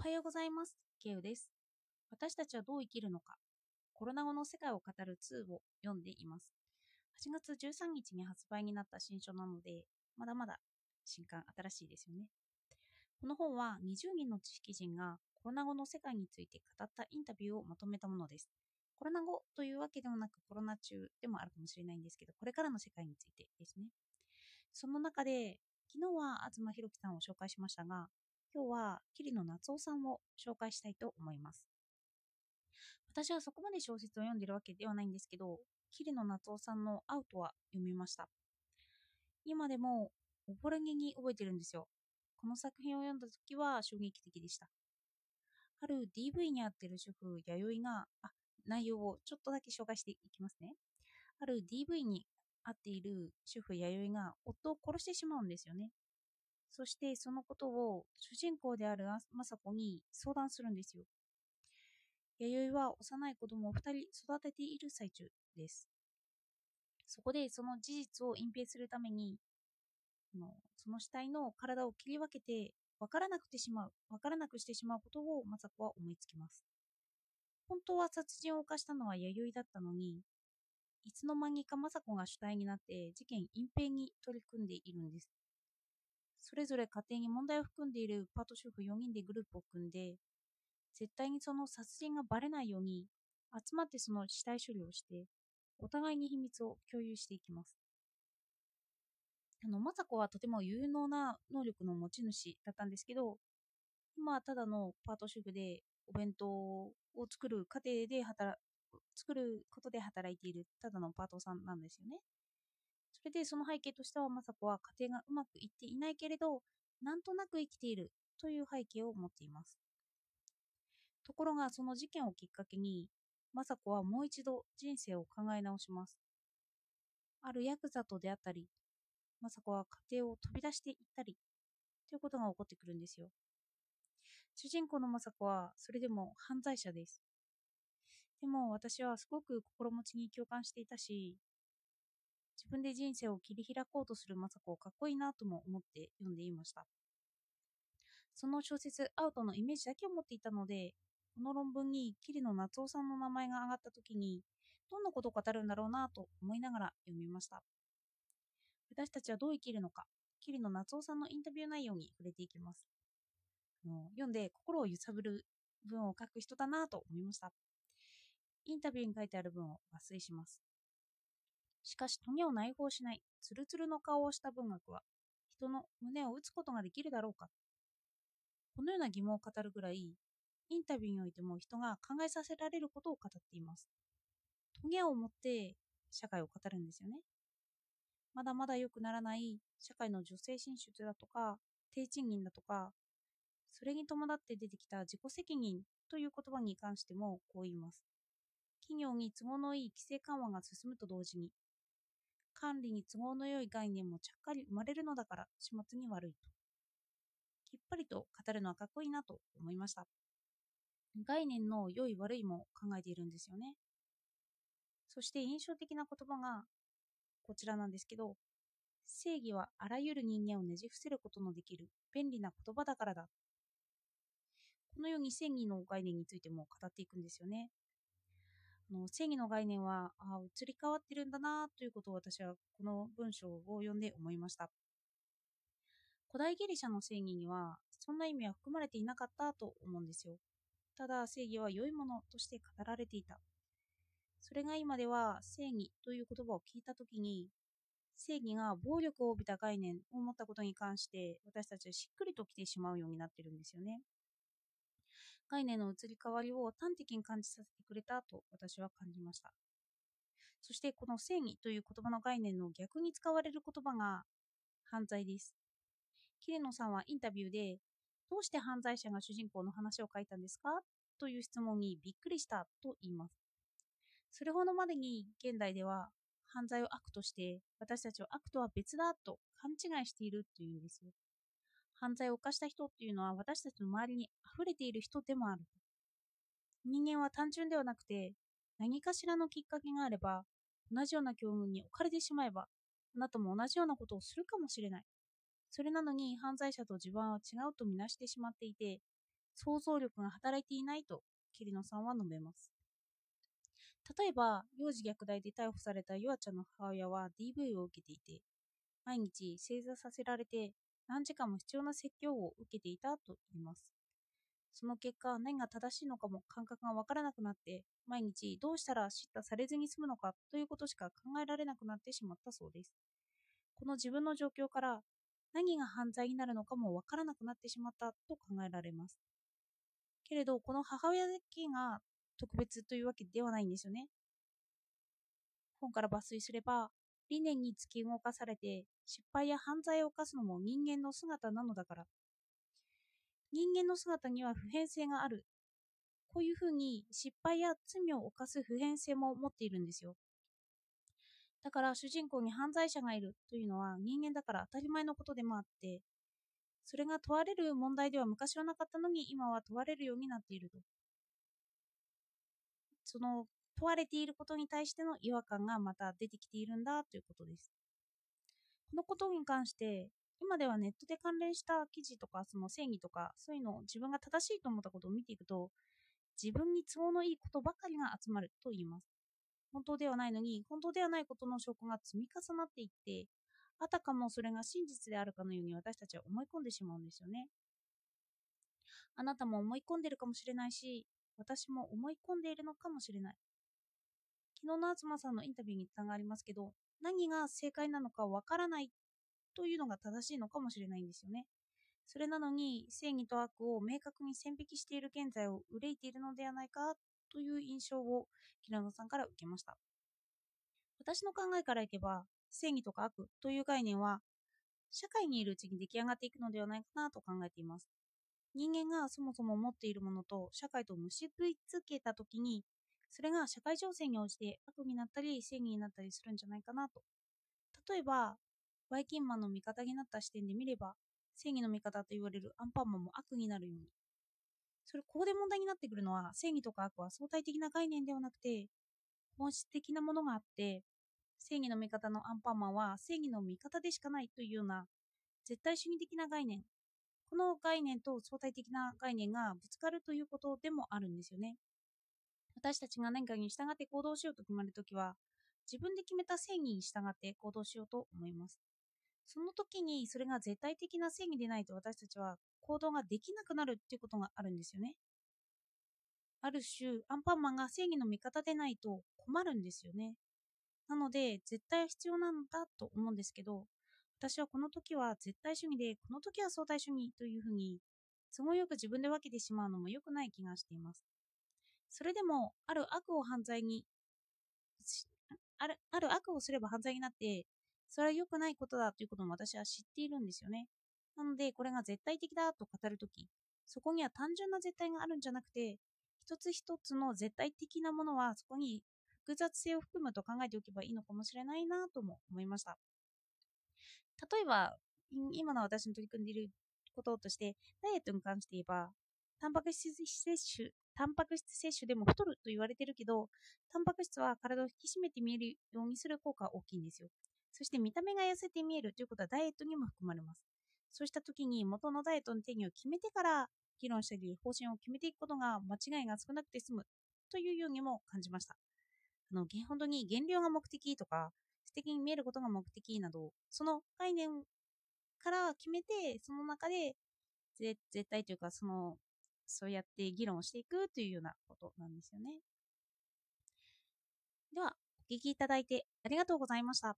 おはようございます。ケウです。私たちはどう生きるのか。コロナ後の世界を語る2を読んでいます。8月13日に発売になった新書なので、まだまだ新刊新しいですよね。この本は20人の知識人がコロナ後の世界について語ったインタビューをまとめたものです。コロナ後というわけでもなくコロナ中でもあるかもしれないんですけど、これからの世界についてですね。その中で、昨日は東博樹さんを紹介しましたが、今日は桐野夏夫さんを紹介したいと思います。私はそこまで小説を読んでるわけではないんですけど、桐野夏夫さんのアウトは読みました。今でもおぼろげに覚えてるんですよ。この作品を読んだ時は衝撃的でした。ある DV に遭ってる主婦、弥生が、あ、内容をちょっとだけ紹介していきますね。ある DV に遭っている主婦、弥生が夫を殺してしまうんですよね。そしてそのことを主人公である雅子に相談するんですよ。弥生は幼い子供を2人育てている最中です。そこでその事実を隠蔽するために、その死体の体を切り分けて分からなくてしまう、分からなくしてしまうことを雅子は思いつきます。本当は殺人を犯したのは弥生だったのに、いつの間にか雅子が主体になって事件隠蔽に取り組んでいるんです。それぞれ家庭に問題を含んでいるパート主婦4人でグループを組んで、絶対にその殺人がバレないように集まってその死体処理をして、お互いに秘密を共有していきます。あの、雅子はとても有能な能力の持ち主だったんですけど、今はただのパート主婦でお弁当を作る過程で働作ることで働いているただのパートさんなんですよね。それでその背景としては雅子は家庭がうまくいっていないけれど、なんとなく生きているという背景を持っています。ところがその事件をきっかけに、雅子はもう一度人生を考え直します。あるヤクザと出会ったり、雅子は家庭を飛び出していったり、ということが起こってくるんですよ。主人公の雅子はそれでも犯罪者です。でも私はすごく心持ちに共感していたし、自分で人生を切り開こうとする雅子をかっこいいなとも思って読んでいました。その小説アウトのイメージだけを持っていたので、この論文に桐野夏夫さんの名前が挙がった時に、どんなことを語るんだろうなと思いながら読みました。私たちはどう生きるのか、桐野夏夫さんのインタビュー内容に触れていきます。読んで心を揺さぶる文を書く人だなと思いました。インタビューに書いてある文を抜粋します。しかし、トゲを内包しない、ツルツルの顔をした文学は、人の胸を打つことができるだろうかこのような疑問を語るぐらい、インタビューにおいても人が考えさせられることを語っています。トゲを持って社会を語るんですよね。まだまだ良くならない社会の女性進出だとか、低賃金だとか、それに伴って出てきた自己責任という言葉に関してもこう言います。企業に都合のいい規制緩和が進むと同時に、管理に都合の良い概念もちゃっかり生まれるのだから始末に悪いと。きっぱりと語るのはかっこいいなと思いました。概念の良い悪いも考えているんですよね。そして印象的な言葉がこちらなんですけど、正義はあらゆる人間をねじ伏せることのできる便利な言葉だからだ。このように正義の概念についても語っていくんですよね。の正義の概念はあ移り変わってるんだなということを私はこの文章を読んで思いました。古代ギリシャの正義にはそんな意味は含まれていなかったと思うんですよ。ただ正義は良いものとして語られていた。それが今では正義という言葉を聞いたときに、正義が暴力を帯びた概念を持ったことに関して私たちはしっくりときてしまうようになってるんですよね。概念の移り変わりを端的に感じさせてくれたと私は感じました。そしてこの正義という言葉の概念の逆に使われる言葉が犯罪です。桐野さんはインタビューで、どうして犯罪者が主人公の話を書いたんですか？という質問にびっくりしたと言います。それほどまでに現代では犯罪を悪として私たちは悪とは別だと勘違いしているというんですよ。犯罪を犯した人っていうのは私たちの周りに溢れている人でもある。人間は単純ではなくて何かしらのきっかけがあれば同じような境遇に置かれてしまえばあなたも同じようなことをするかもしれない。それなのに犯罪者と自分は違うとみなしてしまっていて想像力が働いていないとキリノさんは述べます。例えば、幼児虐待で逮捕されたヨアちゃんの母親は DV を受けていて、毎日正座させられて何時間も必要な説教を受けていたと言います。その結果、何が正しいのかも感覚がわからなくなって、毎日どうしたら叱咤されずに済むのかということしか考えられなくなってしまったそうです。この自分の状況から何が犯罪になるのかもわからなくなってしまったと考えられます。けれど、この母親だけが特別というわけではないんですよね。本から抜粋すれば、理念に突き動かされて失敗や犯罪を犯すのも人間の姿なのだから。人間の姿には普遍性がある。こういうふうに失敗や罪を犯す普遍性も持っているんですよ。だから主人公に犯罪者がいるというのは人間だから当たり前のことでもあって、それが問われる問題では昔はなかったのに今は問われるようになっていると。その問われていることに対しての違和感がまた出てきているんだということです。このことに関して、今ではネットで関連した記事とか、その正義とか、そういうのを自分が正しいと思ったことを見ていくと、自分に都合のいいことばかりが集まると言います。本当ではないのに、本当ではないことの証拠が積み重なっていって、あたかもそれが真実であるかのように私たちは思い込んでしまうんですよね。あなたも思い込んでるかもしれないし、私も思い込んでいるのかもしれない。昨日の東さんのインタビューにつながりますけど、何が正解なのかわからないというのが正しいのかもしれないんですよね。それなのに正義と悪を明確に線引きしている現在を憂いているのではないかという印象を平野さんから受けました。私の考えからいけば正義とか悪という概念は社会にいるうちに出来上がっていくのではないかなと考えています。人間がそもそも持っているものと社会と結びつけたときにそれが社会情勢に応じて悪になったり正義になったりするんじゃないかなと。例えば、バイキンマンの味方になった視点で見れば、正義の味方と言われるアンパンマンも悪になるように。それ、ここで問題になってくるのは、正義とか悪は相対的な概念ではなくて、本質的なものがあって、正義の味方のアンパンマンは正義の味方でしかないというような絶対主義的な概念。この概念と相対的な概念がぶつかるということでもあるんですよね。私たちが何かに従って行動しようと決まるときは、自分で決めた正義に従って行動しようと思います。その時にそれが絶対的な正義でないと私たちは行動ができなくなるっていうことがあるんですよね。ある種、アンパンマンが正義の味方でないと困るんですよね。なので、絶対必要なんだと思うんですけど、私はこの時は絶対主義で、この時は相対主義というふうに、都合よく自分で分けてしまうのも良くない気がしています。それでも、ある悪を犯罪に、あるある悪をすれば犯罪になって、それは良くないことだということも私は知っているんですよね。なので、これが絶対的だと語るとき、そこには単純な絶対があるんじゃなくて、一つ一つの絶対的なものはそこに複雑性を含むと考えておけばいいのかもしれないなとも思いました。例えば、今の私の取り組んでいることとして、ダイエットに関して言えば、タンパク質摂取タンパク質摂取でも太ると言われてるけど、タンパク質は体を引き締めて見えるようにする効果が大きいんですよ。そして見た目が痩せて見えるということはダイエットにも含まれます。そうした時に元のダイエットの定義を決めてから議論したり方針を決めていくことが間違いが少なくて済むというようにも感じました。あの本当に減量が目的とか素敵に見えることが目的などその概念から決めてその中で絶対というかそのそうやって議論をしていくというようなことなんですよね。では、お聞きいただいてありがとうございました。